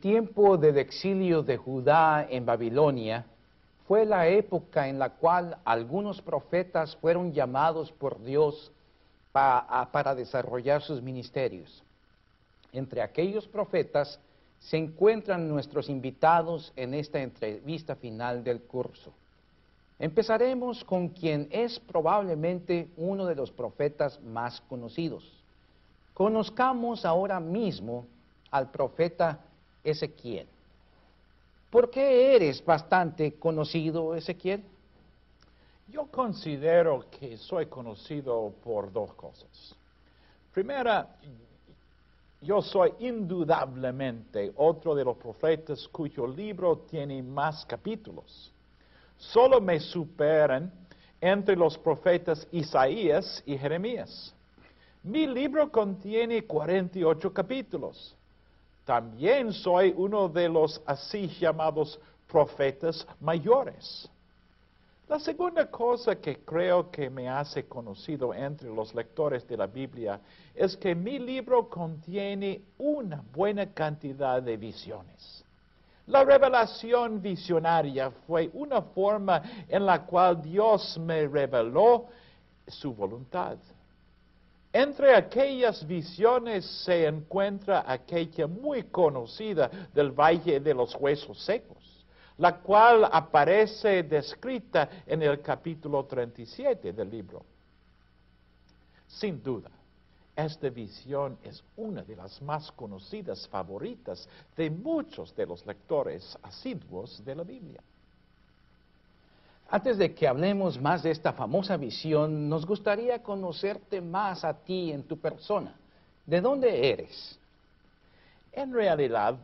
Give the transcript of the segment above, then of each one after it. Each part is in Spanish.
Tiempo del exilio de Judá en Babilonia fue la época en la cual algunos profetas fueron llamados por Dios para desarrollar sus ministerios. Entre aquellos profetas se encuentran nuestros invitados en esta entrevista final del curso. Empezaremos con quien es probablemente uno de los profetas más conocidos. Conozcamos ahora mismo al profeta Ezequiel. ¿Por qué eres bastante conocido, Ezequiel? Yo considero que soy conocido por dos cosas. Primera, yo soy indudablemente otro de los profetas cuyo libro tiene más capítulos. Solo me superan entre los profetas Isaías y Jeremías. Mi libro contiene 48 capítulos. También soy uno de los así llamados profetas mayores. La segunda cosa que creo que me hace conocido entre los lectores de la Biblia es que mi libro contiene una buena cantidad de visiones. La revelación visionaria fue una forma en la cual Dios me reveló su voluntad. Entre aquellas visiones se encuentra aquella muy conocida del Valle de los Huesos Secos la cual aparece descrita en el capítulo 37 del libro. Sin duda, esta visión es una de las más conocidas favoritas de muchos de los lectores asiduos de la Biblia. Antes de que hablemos más de esta famosa visión, nos gustaría conocerte más a ti en tu persona. ¿De dónde eres? En realidad,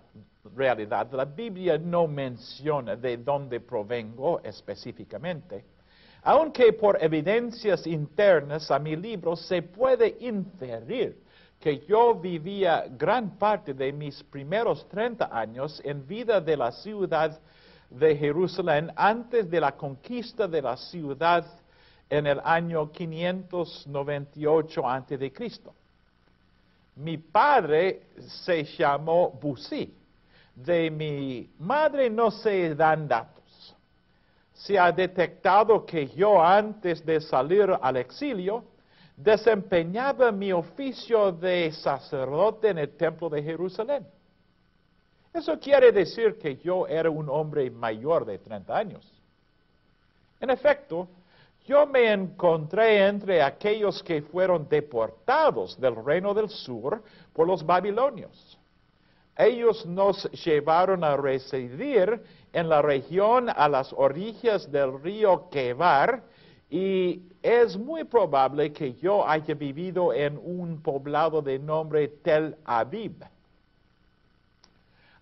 la Biblia no menciona de dónde provengo específicamente, aunque por evidencias internas a mi libro se puede inferir que yo vivía gran parte de mis primeros 30 años en vida de la ciudad de Jerusalén antes de la conquista de la ciudad en el año 598 a.C. Mi padre se llamó Busi de mi madre no se dan datos. Se ha detectado que yo antes de salir al exilio desempeñaba mi oficio de sacerdote en el templo de Jerusalén. Eso quiere decir que yo era un hombre mayor de 30 años. En efecto, yo me encontré entre aquellos que fueron deportados del reino del sur por los babilonios ellos nos llevaron a residir en la región a las orillas del río Quebar y es muy probable que yo haya vivido en un poblado de nombre Tel Aviv.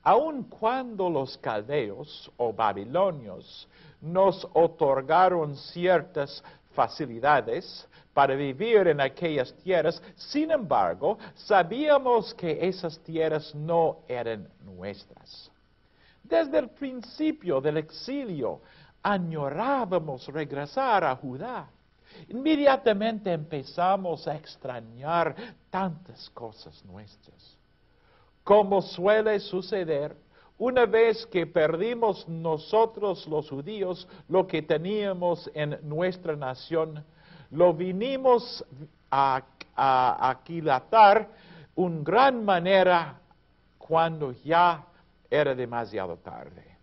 Aun cuando los caldeos o babilonios nos otorgaron ciertas facilidades, para vivir en aquellas tierras. Sin embargo, sabíamos que esas tierras no eran nuestras. Desde el principio del exilio, añorábamos regresar a Judá. Inmediatamente empezamos a extrañar tantas cosas nuestras. Como suele suceder, una vez que perdimos nosotros los judíos lo que teníamos en nuestra nación, lo vinimos a, aquilatar un gran manera cuando ya era demasiado tarde.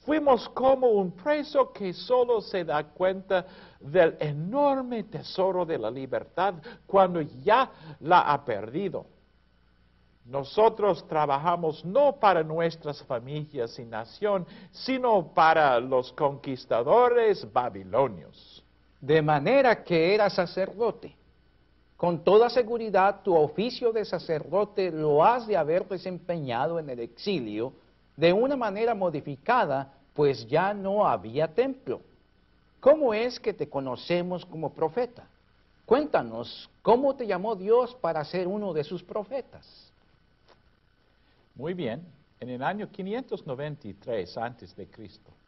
Fuimos como un preso que solo se da cuenta del enorme tesoro de la libertad cuando ya la ha perdido. Nosotros trabajamos no para nuestras familias y nación, sino para los conquistadores babilonios de manera que era sacerdote. Con toda seguridad tu oficio de sacerdote lo has de haber desempeñado en el exilio de una manera modificada, pues ya no había templo. ¿Cómo es que te conocemos como profeta? Cuéntanos, ¿cómo te llamó Dios para ser uno de sus profetas? Muy bien, en el año 593 a.C.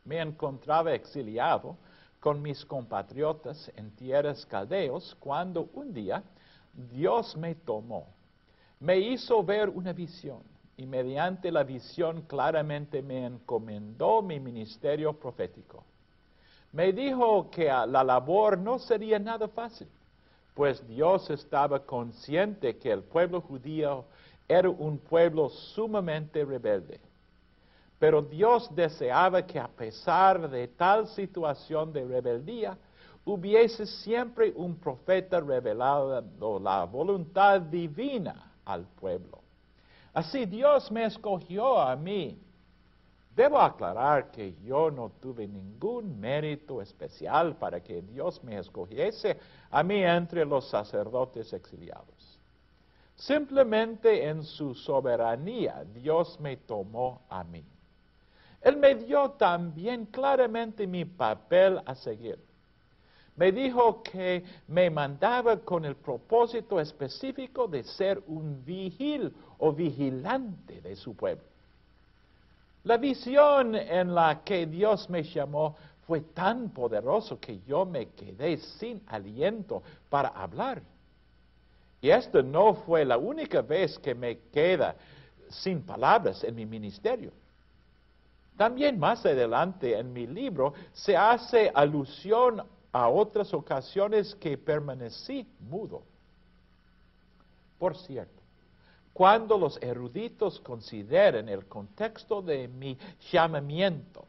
me encontraba exiliado con mis compatriotas en tierras caldeos cuando un día Dios me tomó, me hizo ver una visión y mediante la visión claramente me encomendó mi ministerio profético. Me dijo que la labor no sería nada fácil, pues Dios estaba consciente que el pueblo judío era un pueblo sumamente rebelde. Pero Dios deseaba que a pesar de tal situación de rebeldía, hubiese siempre un profeta revelando la voluntad divina al pueblo. Así Dios me escogió a mí. Debo aclarar que yo no tuve ningún mérito especial para que Dios me escogiese a mí entre los sacerdotes exiliados. Simplemente en su soberanía Dios me tomó a mí. Él me dio también claramente mi papel a seguir me dijo que me mandaba con el propósito específico de ser un vigil o vigilante de su pueblo. La visión en la que Dios me llamó fue tan poderoso que yo me quedé sin aliento para hablar. Y esta no fue la única vez que me queda sin palabras en mi ministerio. También más adelante en mi libro se hace alusión a otras ocasiones que permanecí mudo. Por cierto, cuando los eruditos consideren el contexto de mi llamamiento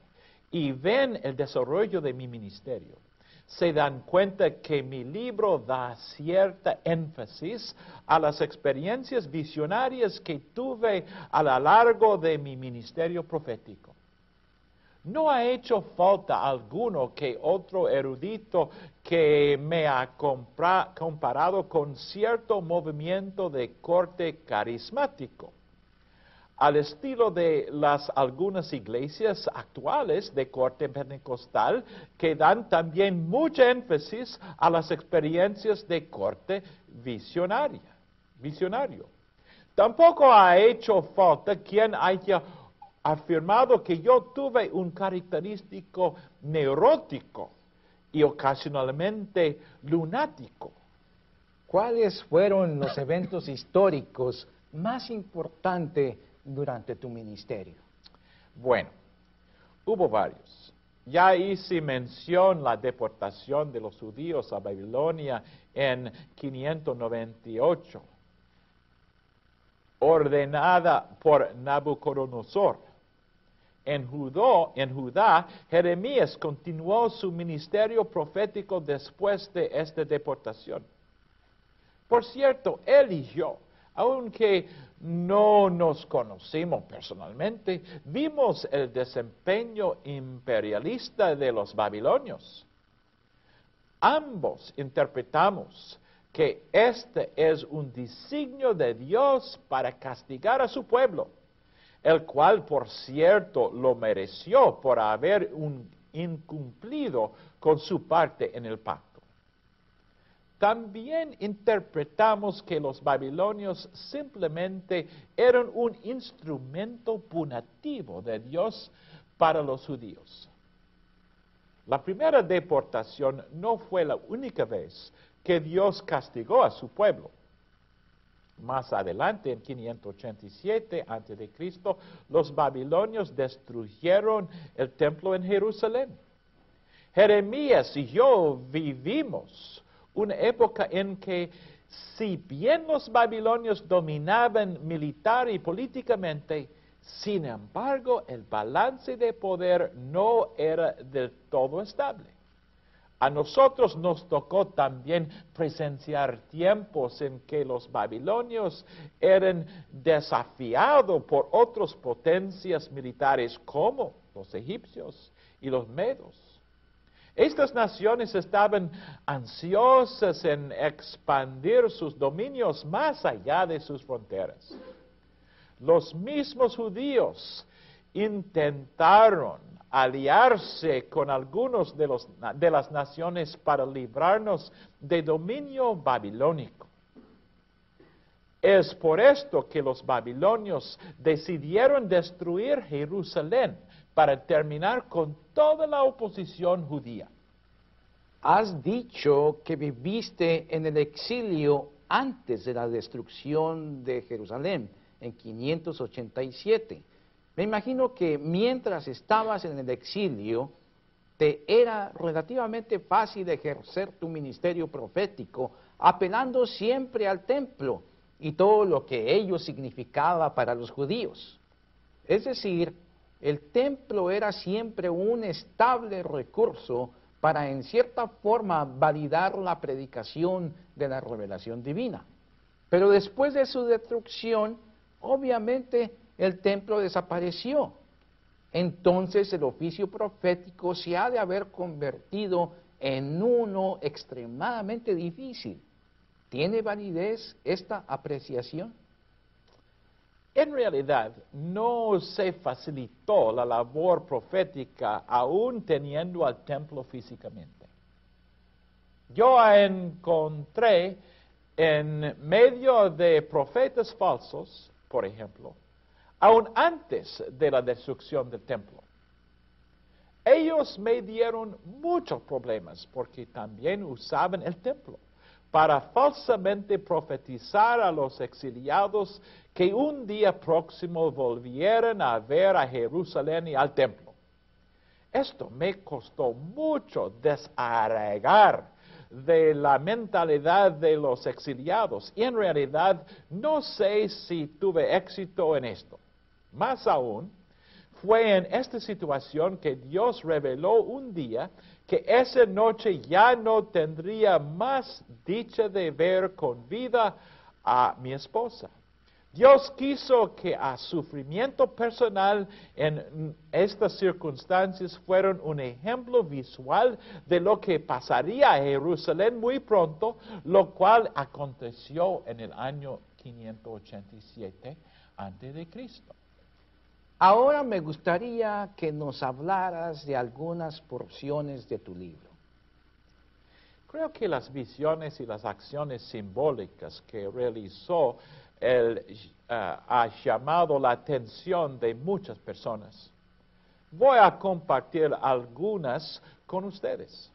y ven el desarrollo de mi ministerio, se dan cuenta que mi libro da cierta énfasis a las experiencias visionarias que tuve a lo largo de mi ministerio profético. No ha hecho falta alguno que otro erudito que me ha comparado con cierto movimiento de corte carismático, al estilo de las algunas iglesias actuales de corte pentecostal que dan también mucha énfasis a las experiencias de corte visionaria, visionario. Tampoco ha hecho falta quien haya afirmado que yo tuve un característico neurótico y ocasionalmente lunático. ¿Cuáles fueron los eventos históricos más importantes durante tu ministerio? Bueno, hubo varios. Ya hice mención la deportación de los judíos a Babilonia en 598, ordenada por Nabucodonosor en, en Judá, Jeremías continuó su ministerio profético después de esta deportación. Por cierto, yo, aunque no nos conocimos personalmente, vimos el desempeño imperialista de los babilonios. Ambos interpretamos que este es un designio de Dios para castigar a su pueblo el cual por cierto lo mereció por haber incumplido con su parte en el pacto. También interpretamos que los babilonios simplemente eran un instrumento punitivo de Dios para los judíos. La primera deportación no fue la única vez que Dios castigó a su pueblo. Más adelante, en 587 a.C., los babilonios destruyeron el templo en Jerusalén. Jeremías y yo vivimos una época en que, si bien los babilonios dominaban militar y políticamente, sin embargo, el balance de poder no era del todo estable. A nosotros nos tocó también presenciar tiempos en que los babilonios eran desafiados por otras potencias militares como los egipcios y los medos. Estas naciones estaban ansiosas en expandir sus dominios más allá de sus fronteras. Los mismos judíos intentaron aliarse con algunos de, los, de las naciones para librarnos de dominio babilónico. Es por esto que los babilonios decidieron destruir Jerusalén para terminar con toda la oposición judía. Has dicho que viviste en el exilio antes de la destrucción de Jerusalén. en 587. Me imagino que mientras estabas en el exilio, te era relativamente fácil ejercer tu ministerio profético, apelando siempre al templo y todo lo que ello significaba para los judíos. Es decir, el templo era siempre un estable recurso para en cierta forma validar la predicación de la revelación divina. Pero después de su destrucción, obviamente el templo desapareció. Entonces el oficio profético se ha de haber convertido en uno extremadamente difícil. ¿Tiene validez esta apreciación? En realidad, no se facilitó la labor profética aún teniendo al templo físicamente. Yo encontré en medio de profetas falsos, por ejemplo, aún antes de la destrucción del templo. Ellos me dieron muchos problemas porque también usaban el templo para falsamente profetizar a los exiliados que un día próximo volvieran a ver a Jerusalén y al templo. Esto me costó mucho desarraigar de la mentalidad de los exiliados y en realidad no sé si tuve éxito en esto. Más aún, fue en esta situación que Dios reveló un día que esa noche ya no tendría más dicha de ver con vida a mi esposa. Dios quiso que a sufrimiento personal en estas circunstancias fueron un ejemplo visual de lo que pasaría a Jerusalén muy pronto, lo cual aconteció en el año 587 antes de Cristo. Ahora me gustaría que nos hablaras de algunas porciones de tu libro. Creo que las visiones y las acciones simbólicas que realizó él eh, ha llamado la atención de muchas personas. Voy a compartir algunas con ustedes.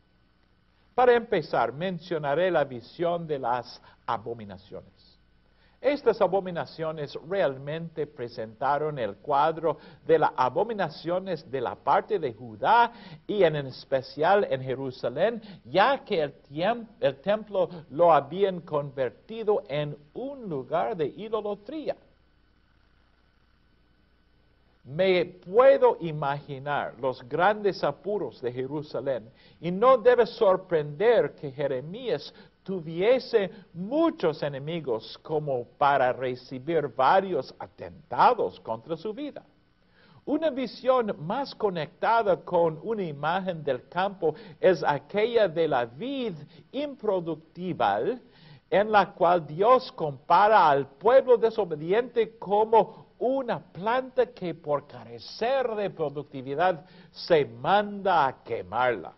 Para empezar, mencionaré la visión de las abominaciones. Estas abominaciones realmente presentaron el cuadro de las abominaciones de la parte de Judá y en especial en Jerusalén, ya que el, templo lo habían convertido en un lugar de idolatría. Me puedo imaginar los grandes apuros de Jerusalén y no debe sorprender que Jeremías tuviese muchos enemigos como para recibir varios atentados contra su vida. Una visión más conectada con una imagen del campo es aquella de la vid improductiva en la cual Dios compara al pueblo desobediente como una planta que por carecer de productividad se manda a quemarla.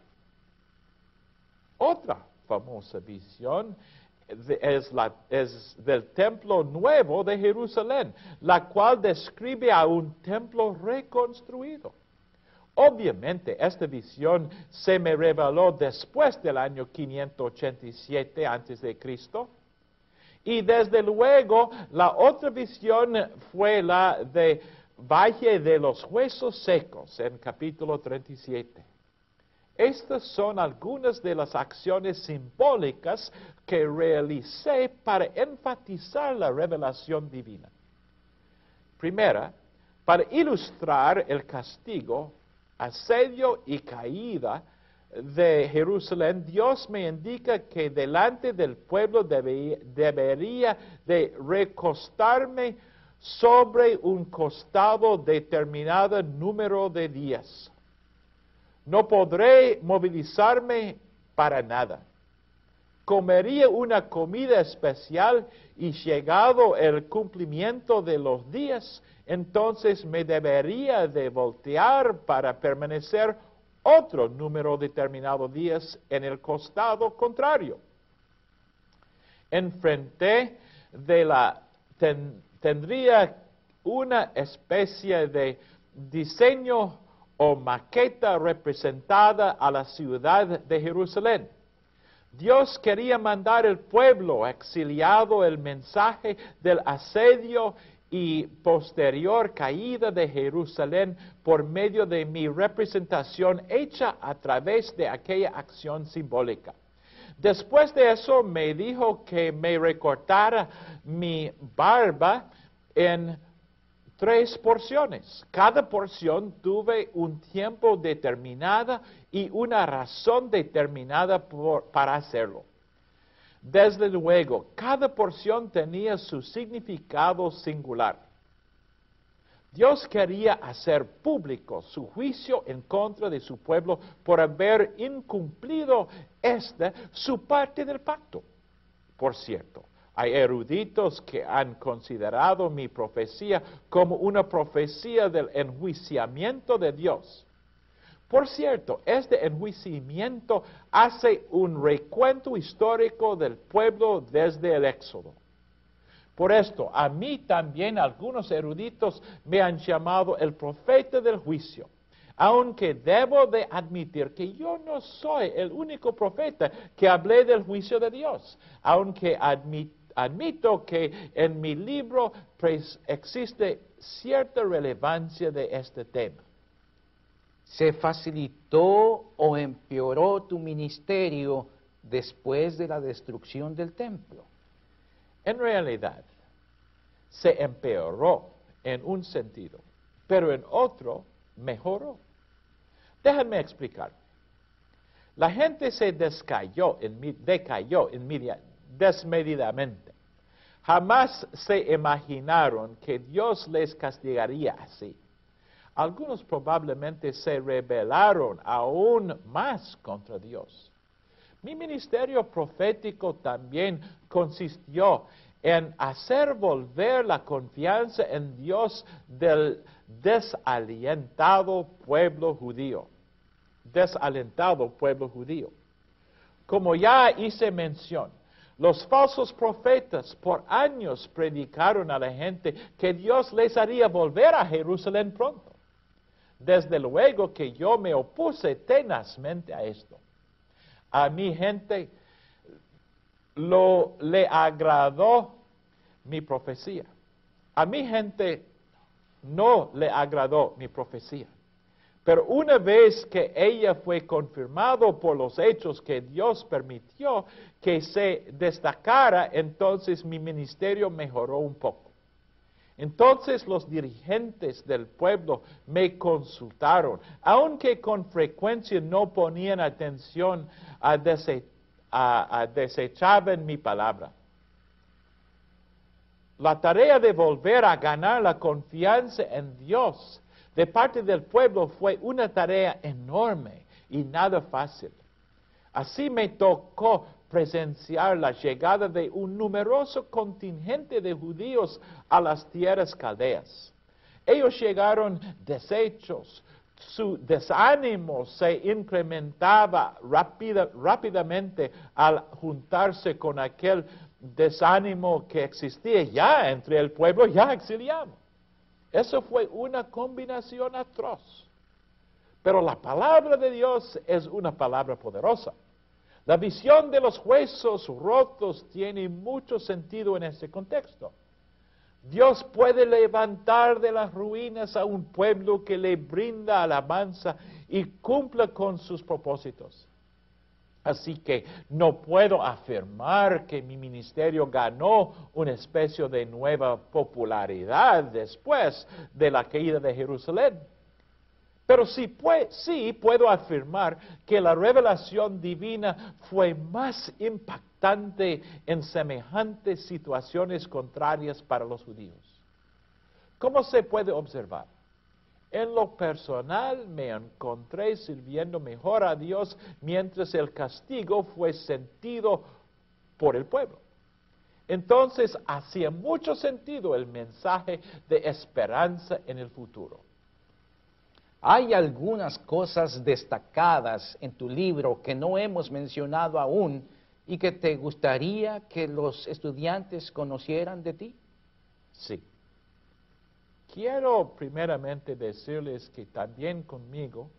Otra famosa visión la, es, del templo nuevo de Jerusalén, la cual describe a un templo reconstruido. Obviamente, esta visión se me reveló después del año 587 a.C. Y desde luego, la otra visión fue la de Valle de los Huesos Secos, en capítulo 37. Estas son algunas de las acciones simbólicas que realicé para enfatizar la revelación divina. Primera, para ilustrar el castigo, asedio y caída de Jerusalén, Dios me indica que delante del pueblo debería de recostarme sobre un costado determinado número de días no podré movilizarme para nada. Comería una comida especial y llegado el cumplimiento de los días, entonces me debería de voltear para permanecer otro número determinado de días en el costado contrario. Enfrente de la tendría una especie de diseño o maqueta representada a la ciudad de Jerusalén. Dios quería mandar al pueblo exiliado el mensaje del asedio y posterior caída de Jerusalén por medio de mi representación hecha a través de aquella acción simbólica. Después de eso me dijo que me recortara mi barba en tres porciones. Cada porción tuve un tiempo determinado y una razón determinada para hacerlo. Desde luego, cada porción tenía su significado singular. Dios quería hacer público su juicio en contra de su pueblo por haber incumplido esta su parte del pacto. Por cierto, hay eruditos que han considerado mi profecía como una profecía del enjuiciamiento de Dios. Por cierto, este enjuiciamiento hace un recuento histórico del pueblo desde el Éxodo. Por esto, a mí también algunos eruditos me han llamado el profeta del juicio, aunque debo de admitir que yo no soy el único profeta que hablé del juicio de Dios, aunque admito que en mi libro pues, existe cierta relevancia de este tema se facilitó o empeoró tu ministerio después de la destrucción del templo? En realidad, se empeoró en un sentido, pero en otro mejoró. Déjenme explicar. La gente se descayó, decayó desmedidamente. Jamás se imaginaron que Dios les castigaría así. Algunos probablemente se rebelaron aún más contra Dios. Mi ministerio profético también consistió en hacer volver la confianza en Dios del desalentado pueblo judío. Desalentado pueblo judío. Como ya hice mención, los falsos profetas por años predicaron a la gente que Dios les haría volver a Jerusalén pronto. Desde luego que yo me opuse tenazmente a esto. A mi gente lo le agradó mi profecía. A mi gente no le agradó mi profecía. Pero una vez que ella fue confirmado por los hechos que Dios permitió que se destacara, entonces mi ministerio mejoró un poco. Entonces los dirigentes del pueblo me consultaron, aunque con frecuencia no ponían atención a, desechar mi palabra. La tarea de volver a ganar la confianza en Dios de parte del pueblo fue una tarea enorme y nada fácil. Así me tocó presenciar la llegada de un numeroso contingente de judíos a las tierras caldeas. Ellos llegaron deshechos, su desánimo se incrementaba rápidamente al juntarse con aquel desánimo que existía ya entre el pueblo ya exiliado. Eso fue una combinación atroz. Pero la palabra de Dios es una palabra poderosa. La visión de los huesos rotos tiene mucho sentido en este contexto. Dios puede levantar de las ruinas a un pueblo que le brinda alabanza y cumpla con sus propósitos. Así que no puedo afirmar que mi ministerio ganó una especie de nueva popularidad después de la caída de Jerusalén. Pero sí, puedo afirmar que la revelación divina fue más impactante en semejantes situaciones contrarias para los judíos. ¿Cómo se puede observar? En lo personal me encontré sirviendo mejor a Dios mientras el castigo fue sentido por el pueblo. Entonces hacía mucho sentido el mensaje de esperanza en el futuro. Hay algunas cosas destacadas en tu libro que no hemos mencionado aún y que te gustaría que los estudiantes conocieran de ti. Sí. Quiero primeramente decirles que también conmigo,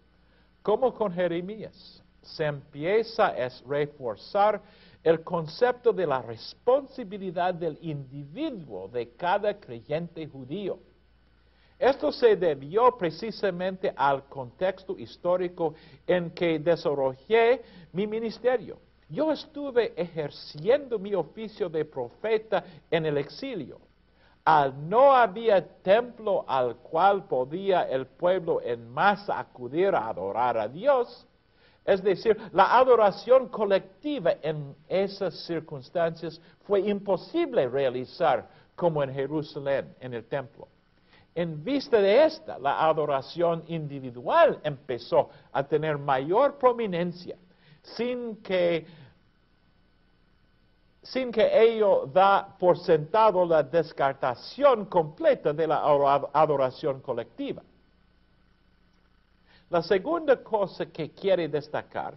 como con Jeremías, se empieza a reforzar el concepto de la responsabilidad del individuo de cada creyente judío. Esto se debió precisamente al contexto histórico en que desarrollé mi ministerio. Yo estuve ejerciendo mi oficio de profeta en el exilio. Al no había templo al cual podía el pueblo en masa acudir a adorar a Dios, es decir, la adoración colectiva en esas circunstancias fue imposible realizar como en Jerusalén, en el templo. En vista de esta, la adoración individual empezó a tener mayor prominencia, sin que, sin que ello da por sentado la descartación completa de la adoración colectiva. La segunda cosa que quiere destacar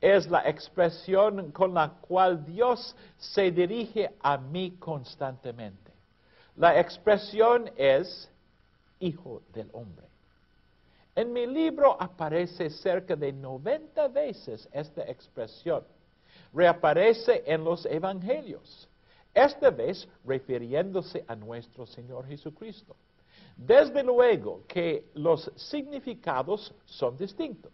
es la expresión con la cual Dios se dirige a mí constantemente. La expresión es Hijo del Hombre. En mi libro aparece cerca de 90 veces esta expresión. Reaparece en los Evangelios, esta vez refiriéndose a nuestro Señor Jesucristo. Desde luego que los significados son distintos.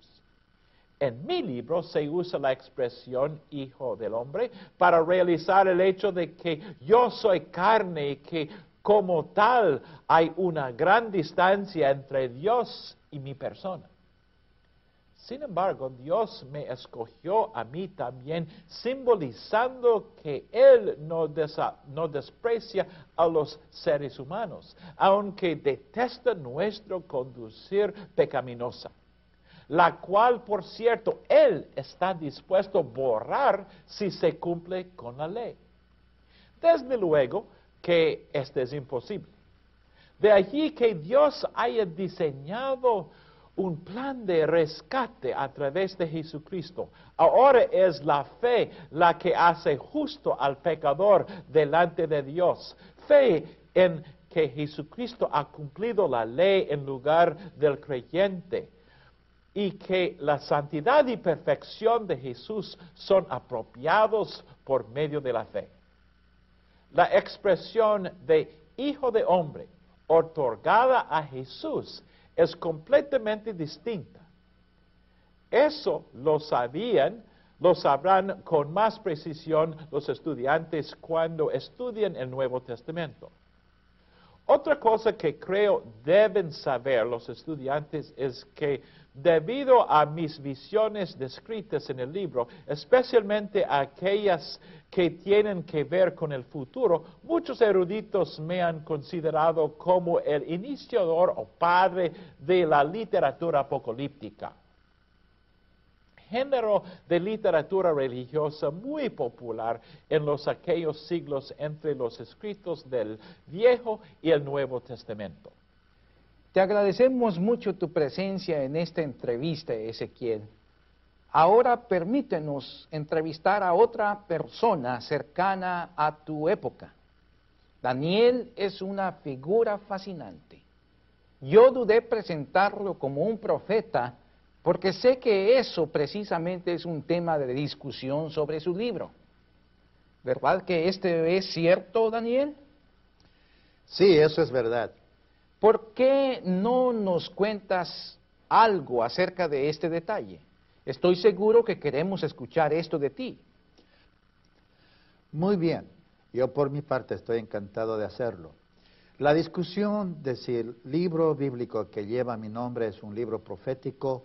En mi libro se usa la expresión hijo del hombre para realizar el hecho de que yo soy carne y que como tal hay una gran distancia entre Dios y mi persona. Sin embargo, Dios me escogió a mí también, simbolizando que Él no, desprecia a los seres humanos, aunque detesta nuestro conducir pecaminosa, la cual, por cierto, Él está dispuesto a borrar si se cumple con la ley. Desde luego, que esto es imposible. De allí que Dios haya diseñado un plan de rescate a través de Jesucristo. Ahora es la fe la que hace justo al pecador delante de Dios. Fe en que Jesucristo ha cumplido la ley en lugar del creyente y que la santidad y perfección de Jesús son apropiados por medio de la fe la expresión de hijo de hombre otorgada a Jesús es completamente distinta. Eso lo sabían, lo sabrán con más precisión los estudiantes cuando estudian el Nuevo Testamento. Otra cosa que creo deben saber los estudiantes es que debido a mis visiones descritas en el libro, especialmente aquellas que tienen que ver con el futuro, muchos eruditos me han considerado como el iniciador o padre de la literatura apocalíptica. Género de literatura religiosa muy popular en los aquellos siglos entre los escritos del Viejo y el Nuevo Testamento. Te agradecemos mucho tu presencia en esta entrevista, Ezequiel. Ahora permítenos entrevistar a otra persona cercana a tu época. Daniel es una figura fascinante. Yo dudé presentarlo como un profeta porque sé que eso precisamente es un tema de discusión sobre su libro. ¿Verdad que este es cierto, Daniel? Sí, eso es verdad. ¿Por qué no nos cuentas algo acerca de este detalle? Estoy seguro que queremos escuchar esto de ti. Muy bien, yo por mi parte estoy encantado de hacerlo. La discusión de si el libro bíblico que lleva mi nombre es un libro profético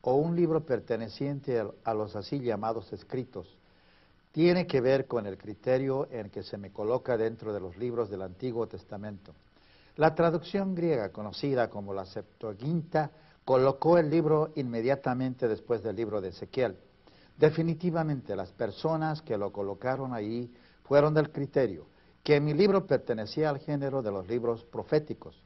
o un libro perteneciente a los así llamados escritos tiene que ver con el criterio en que se me coloca dentro de los libros del Antiguo Testamento. La traducción griega, conocida como la Septuaginta, colocó el libro inmediatamente después del libro de Ezequiel. Definitivamente las personas que lo colocaron ahí fueron del criterio que mi libro pertenecía al género de los libros proféticos.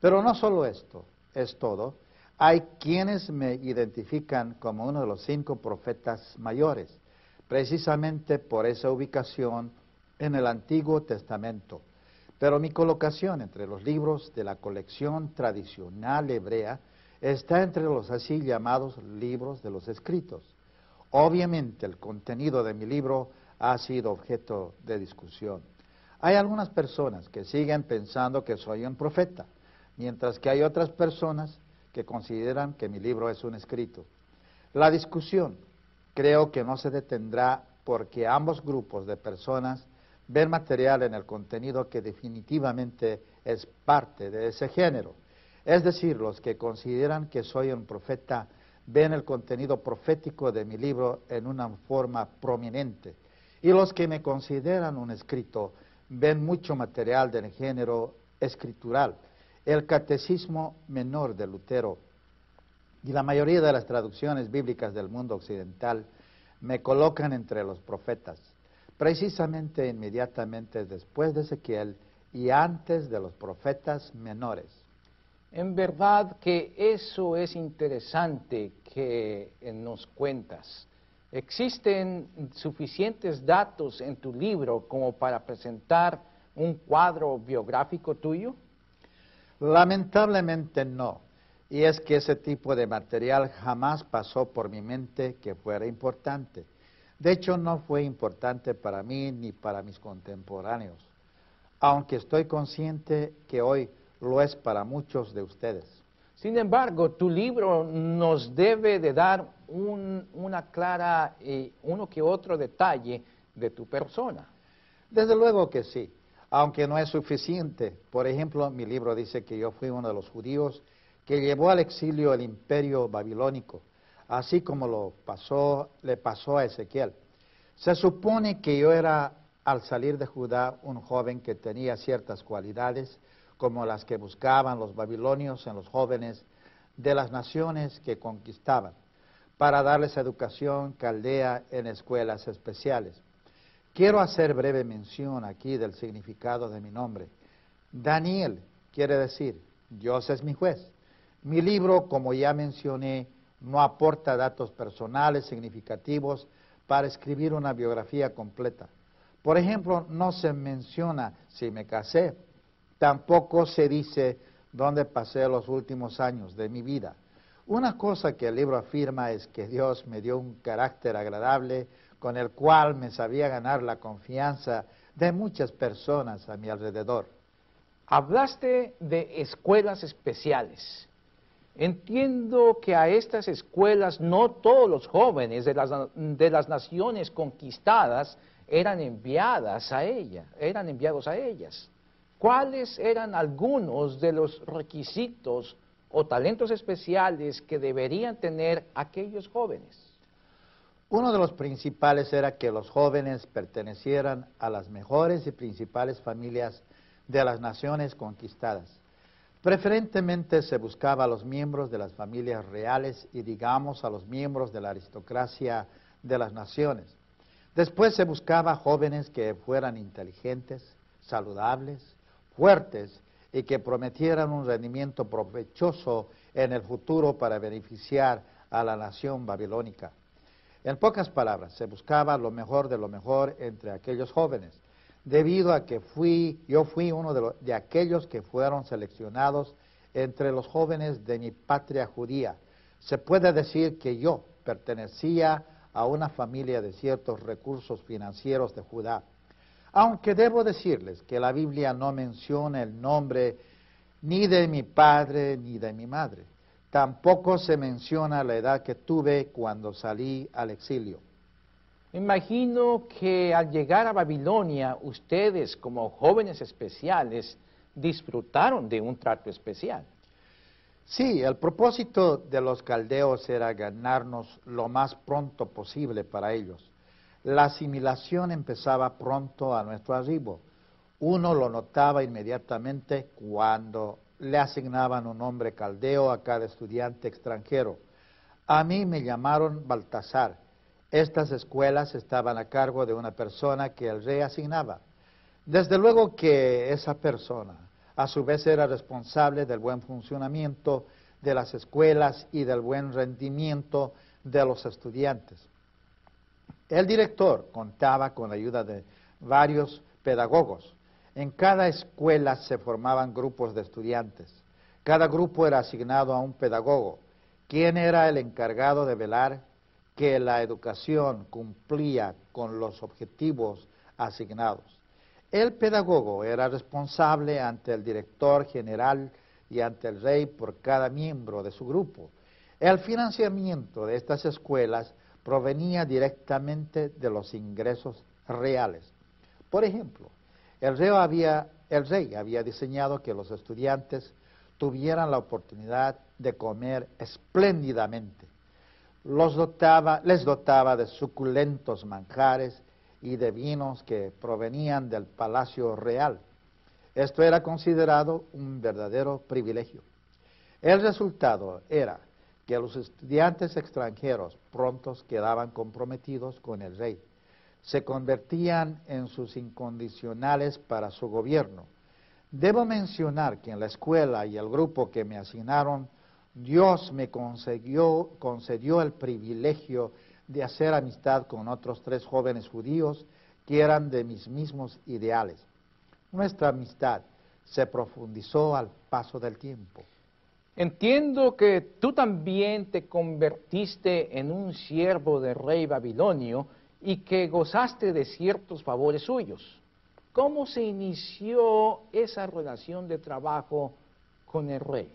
Pero no solo esto, es todo. Hay quienes me identifican como uno de los cinco profetas mayores, precisamente por esa ubicación en el Antiguo Testamento. Pero mi colocación entre los libros de la colección tradicional hebrea está entre los así llamados libros de los escritos. Obviamente el contenido de mi libro ha sido objeto de discusión. Hay algunas personas que siguen pensando que soy un profeta, mientras que hay otras personas que consideran que mi libro es un escrito. La discusión creo que no se detendrá porque ambos grupos de personas ven material en el contenido que definitivamente es parte de ese género. Es decir, los que consideran que soy un profeta ven el contenido profético de mi libro en una forma prominente. Y los que me consideran un escrito ven mucho material del género escritural. El catecismo menor de Lutero y la mayoría de las traducciones bíblicas del mundo occidental me colocan entre los profetas, precisamente inmediatamente después de Ezequiel y antes de los profetas menores. En verdad que eso es interesante que nos cuentas. ¿Existen suficientes datos en tu libro como para presentar un cuadro biográfico tuyo? Lamentablemente no. Y es que ese tipo de material jamás pasó por mi mente que fuera importante. De hecho, no fue importante para mí ni para mis contemporáneos, aunque estoy consciente que hoy lo es para muchos de ustedes. Sin embargo, tu libro nos debe de dar una clara, y uno que otro detalle de tu persona. Desde luego que sí, aunque no es suficiente. Por ejemplo, mi libro dice que yo fui uno de los judíos que llevó al exilio el imperio babilónico, así como lo pasó, le pasó a Ezequiel. Se supone que yo era, al salir de Judá, un joven que tenía ciertas cualidades, como las que buscaban los babilonios en los jóvenes de las naciones que conquistaban, para darles educación caldea en escuelas especiales. Quiero hacer breve mención aquí del significado de mi nombre. Daniel quiere decir, Dios es mi juez. Mi libro, como ya mencioné, no aporta datos personales significativos para escribir una biografía completa. Por ejemplo, no se menciona si me casé, Tampoco se dice dónde pasé los últimos años de mi vida. Una cosa que el libro afirma es que Dios me dio un carácter agradable con el cual me sabía ganar la confianza de muchas personas a mi alrededor. Hablaste de escuelas especiales. Entiendo que a estas escuelas no todos los jóvenes de las, de las naciones conquistadas eran enviadas a ella, eran enviados a ellas. ¿Cuáles eran algunos de los requisitos o talentos especiales que deberían tener aquellos jóvenes? Uno de los principales era que los jóvenes pertenecieran a las mejores y principales familias de las naciones conquistadas. Preferentemente se buscaba a los miembros de las familias reales y digamos a los miembros de la aristocracia de las naciones. Después se buscaba jóvenes que fueran inteligentes, saludables, fuertes y que prometieran un rendimiento provechoso en el futuro para beneficiar a la nación babilónica. En pocas palabras, se buscaba lo mejor de lo mejor entre aquellos jóvenes, debido a que fui, yo fui uno de, de aquellos que fueron seleccionados entre los jóvenes de mi patria judía. Se puede decir que yo pertenecía a una familia de ciertos recursos financieros de Judá. Aunque debo decirles que la Biblia no menciona el nombre ni de mi padre ni de mi madre. Tampoco se menciona la edad que tuve cuando salí al exilio. Imagino que al llegar a Babilonia, ustedes como jóvenes especiales disfrutaron de un trato especial. Sí, el propósito de los caldeos era ganarnos lo más pronto posible para ellos. La asimilación empezaba pronto a nuestro arribo. Uno lo notaba inmediatamente cuando le asignaban un nombre caldeo a cada estudiante extranjero. A mí me llamaron Baltasar. Estas escuelas estaban a cargo de una persona que el rey asignaba. Desde luego que esa persona, a su vez, era responsable del buen funcionamiento de las escuelas y del buen rendimiento de los estudiantes. El director contaba con la ayuda de varios pedagogos. En cada escuela se formaban grupos de estudiantes. Cada grupo era asignado a un pedagogo, quien era el encargado de velar que la educación cumplía con los objetivos asignados. El pedagogo era responsable ante el director general y ante el rey por cada miembro de su grupo. El financiamiento de estas escuelas provenía directamente de los ingresos reales. Por ejemplo, el rey había, diseñado que los estudiantes tuvieran la oportunidad de comer espléndidamente. Los dotaba, les dotaba de suculentos manjares y de vinos que provenían del palacio real. Esto era considerado un verdadero privilegio. El resultado era que los estudiantes extranjeros prontos quedaban comprometidos con el rey, se convertían en sus incondicionales para su gobierno. Debo mencionar que en la escuela y el grupo que me asignaron, Dios me concedió, concedió el privilegio de hacer amistad con otros tres jóvenes judíos que eran de mis mismos ideales. Nuestra amistad se profundizó al paso del tiempo. Entiendo que tú también te convertiste en un siervo del rey babilonio y que gozaste de ciertos favores suyos. ¿Cómo se inició esa relación de trabajo con el rey?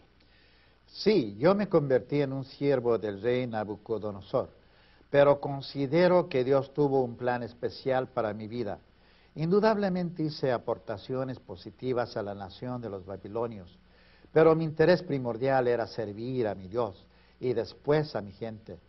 Sí, yo me convertí en un siervo del rey Nabucodonosor, pero considero que Dios tuvo un plan especial para mi vida. Indudablemente hice aportaciones positivas a la nación de los babilonios, pero mi interés primordial era servir a mi Dios y después a mi gente.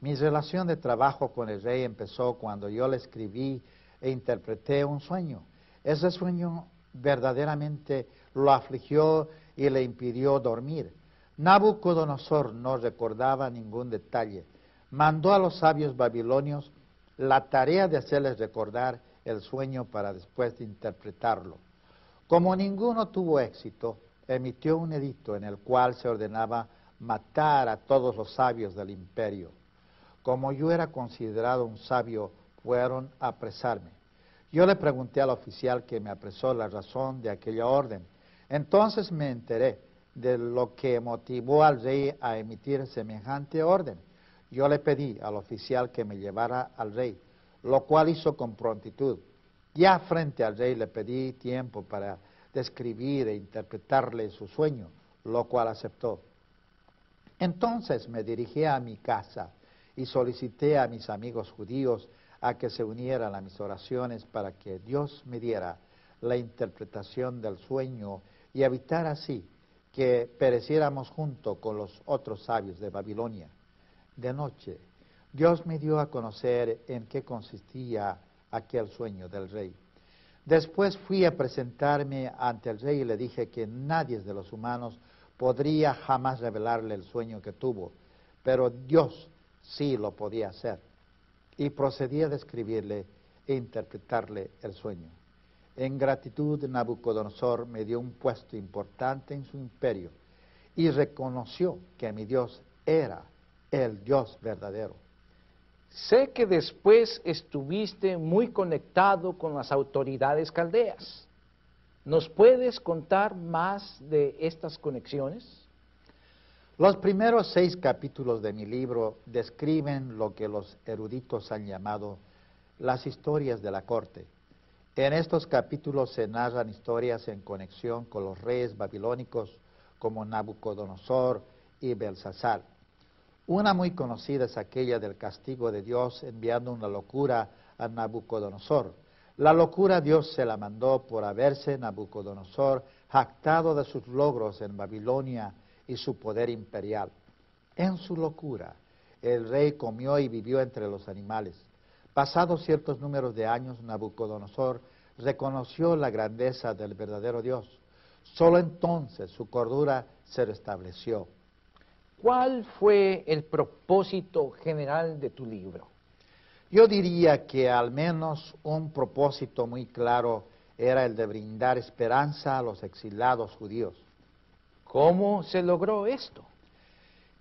Mi relación de trabajo con el rey empezó cuando yo le escribí e interpreté un sueño. Ese sueño verdaderamente lo afligió y le impidió dormir. Nabucodonosor no recordaba ningún detalle. Mandó a los sabios babilonios la tarea de hacerles recordar el sueño para después de interpretarlo. Como ninguno tuvo éxito, emitió un edicto en el cual se ordenaba matar a todos los sabios del imperio. Como yo era considerado un sabio, fueron a apresarme. Yo le pregunté al oficial que me apresó la razón de aquella orden. Entonces me enteré de lo que motivó al rey a emitir semejante orden. Yo le pedí al oficial que me llevara al rey lo cual hizo con prontitud. Ya frente al rey le pedí tiempo para describir e interpretarle su sueño, lo cual aceptó. Entonces me dirigí a mi casa y solicité a mis amigos judíos a que se unieran a mis oraciones para que Dios me diera la interpretación del sueño y evitar así que pereciéramos junto con los otros sabios de Babilonia. De noche Dios me dio a conocer en qué consistía aquel sueño del rey. Después fui a presentarme ante el rey y le dije que nadie de los humanos podría jamás revelarle el sueño que tuvo, pero Dios sí lo podía hacer. Y procedí a describirle e interpretarle el sueño. En gratitud, Nabucodonosor me dio un puesto importante en su imperio y reconoció que mi Dios era el Dios verdadero. Sé que después estuviste muy conectado con las autoridades caldeas. ¿Nos puedes contar más de estas conexiones? Los primeros seis capítulos de mi libro describen lo que los eruditos han llamado las historias de la corte. En estos capítulos se narran historias en conexión con los reyes babilónicos como Nabucodonosor y Belsasar. Una muy conocida es aquella del castigo de Dios enviando una locura a Nabucodonosor. La locura Dios se la mandó por haberse Nabucodonosor jactado de sus logros en Babilonia y su poder imperial. En su locura, el rey comió y vivió entre los animales. Pasados ciertos números de años, Nabucodonosor reconoció la grandeza del verdadero Dios. Solo entonces su cordura se restableció. ¿Cuál fue el propósito general de tu libro? Yo diría que al menos un propósito muy claro era el de brindar esperanza a los exilados judíos. ¿Cómo se logró esto?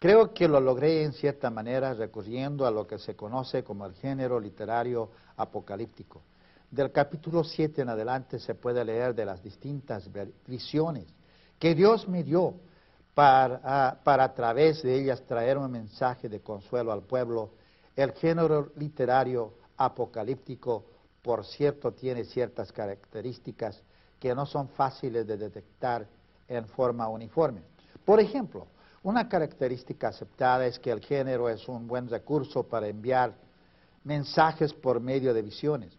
Creo que lo logré en cierta manera recurriendo a lo que se conoce como el género literario apocalíptico. Del capítulo 7 en adelante se puede leer de las distintas visiones que Dios me dio para, a través de ellas traer un mensaje de consuelo al pueblo El género literario apocalíptico, por cierto, tiene ciertas características que no son fáciles de detectar en forma uniforme. Por ejemplo, una característica aceptada es que el género es un buen recurso para enviar mensajes por medio de visiones,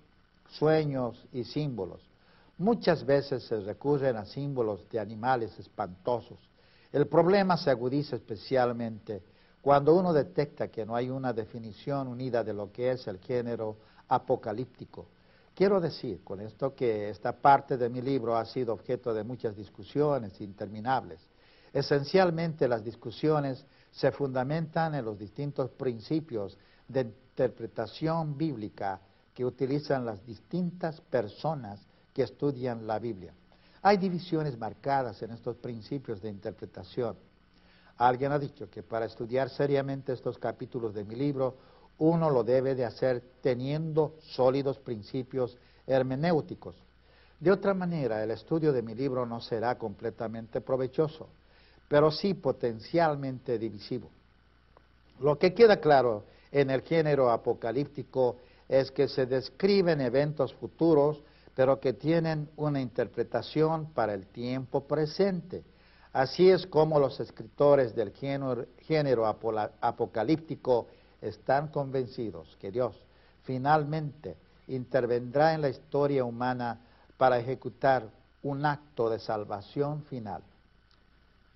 sueños y símbolos. Muchas veces se recurren a símbolos de animales espantosos. El problema se agudiza especialmente cuando uno detecta que no hay una definición unida de lo que es el género apocalíptico. Quiero decir con esto que esta parte de mi libro ha sido objeto de muchas discusiones interminables. Esencialmente las discusiones se fundamentan en los distintos principios de interpretación bíblica que utilizan las distintas personas que estudian la Biblia. Hay divisiones marcadas en estos principios de interpretación. Alguien ha dicho que para estudiar seriamente estos capítulos de mi libro, uno lo debe de hacer teniendo sólidos principios hermenéuticos. De otra manera, el estudio de mi libro no será completamente provechoso, pero sí potencialmente divisivo. Lo que queda claro en el género apocalíptico es que se describen eventos futuros, pero que tienen una interpretación para el tiempo presente. Así es como los escritores del género, apocalíptico están convencidos que Dios finalmente intervendrá en la historia humana para ejecutar un acto de salvación final.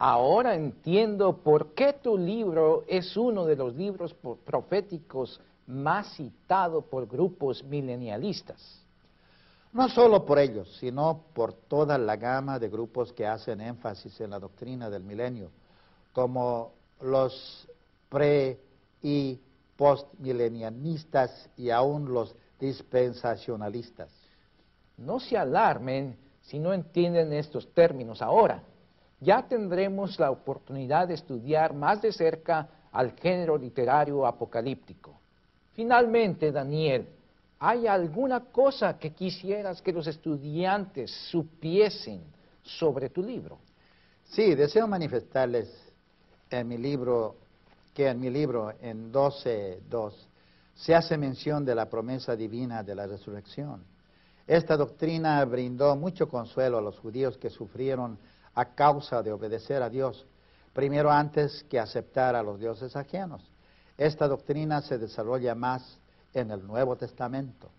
Ahora entiendo por qué tu libro es uno de los libros proféticos más citados por grupos milenialistas. No solo por ellos, sino por toda la gama de grupos que hacen énfasis en la doctrina del milenio, como los pre y postmilenialistas y aún los dispensacionalistas. No se alarmen si no entienden estos términos ahora ya tendremos la oportunidad de estudiar más de cerca al género literario apocalíptico. Finalmente, Daniel, ¿hay alguna cosa que quisieras que los estudiantes supiesen sobre tu libro? Sí, deseo manifestarles en mi libro que en mi libro en 12.2 se hace mención de la promesa divina de la resurrección. Esta doctrina brindó mucho consuelo a los judíos que sufrieron a causa de obedecer a Dios, primero antes que aceptar a los dioses ajenos. Esta doctrina se desarrolla más en el Nuevo Testamento.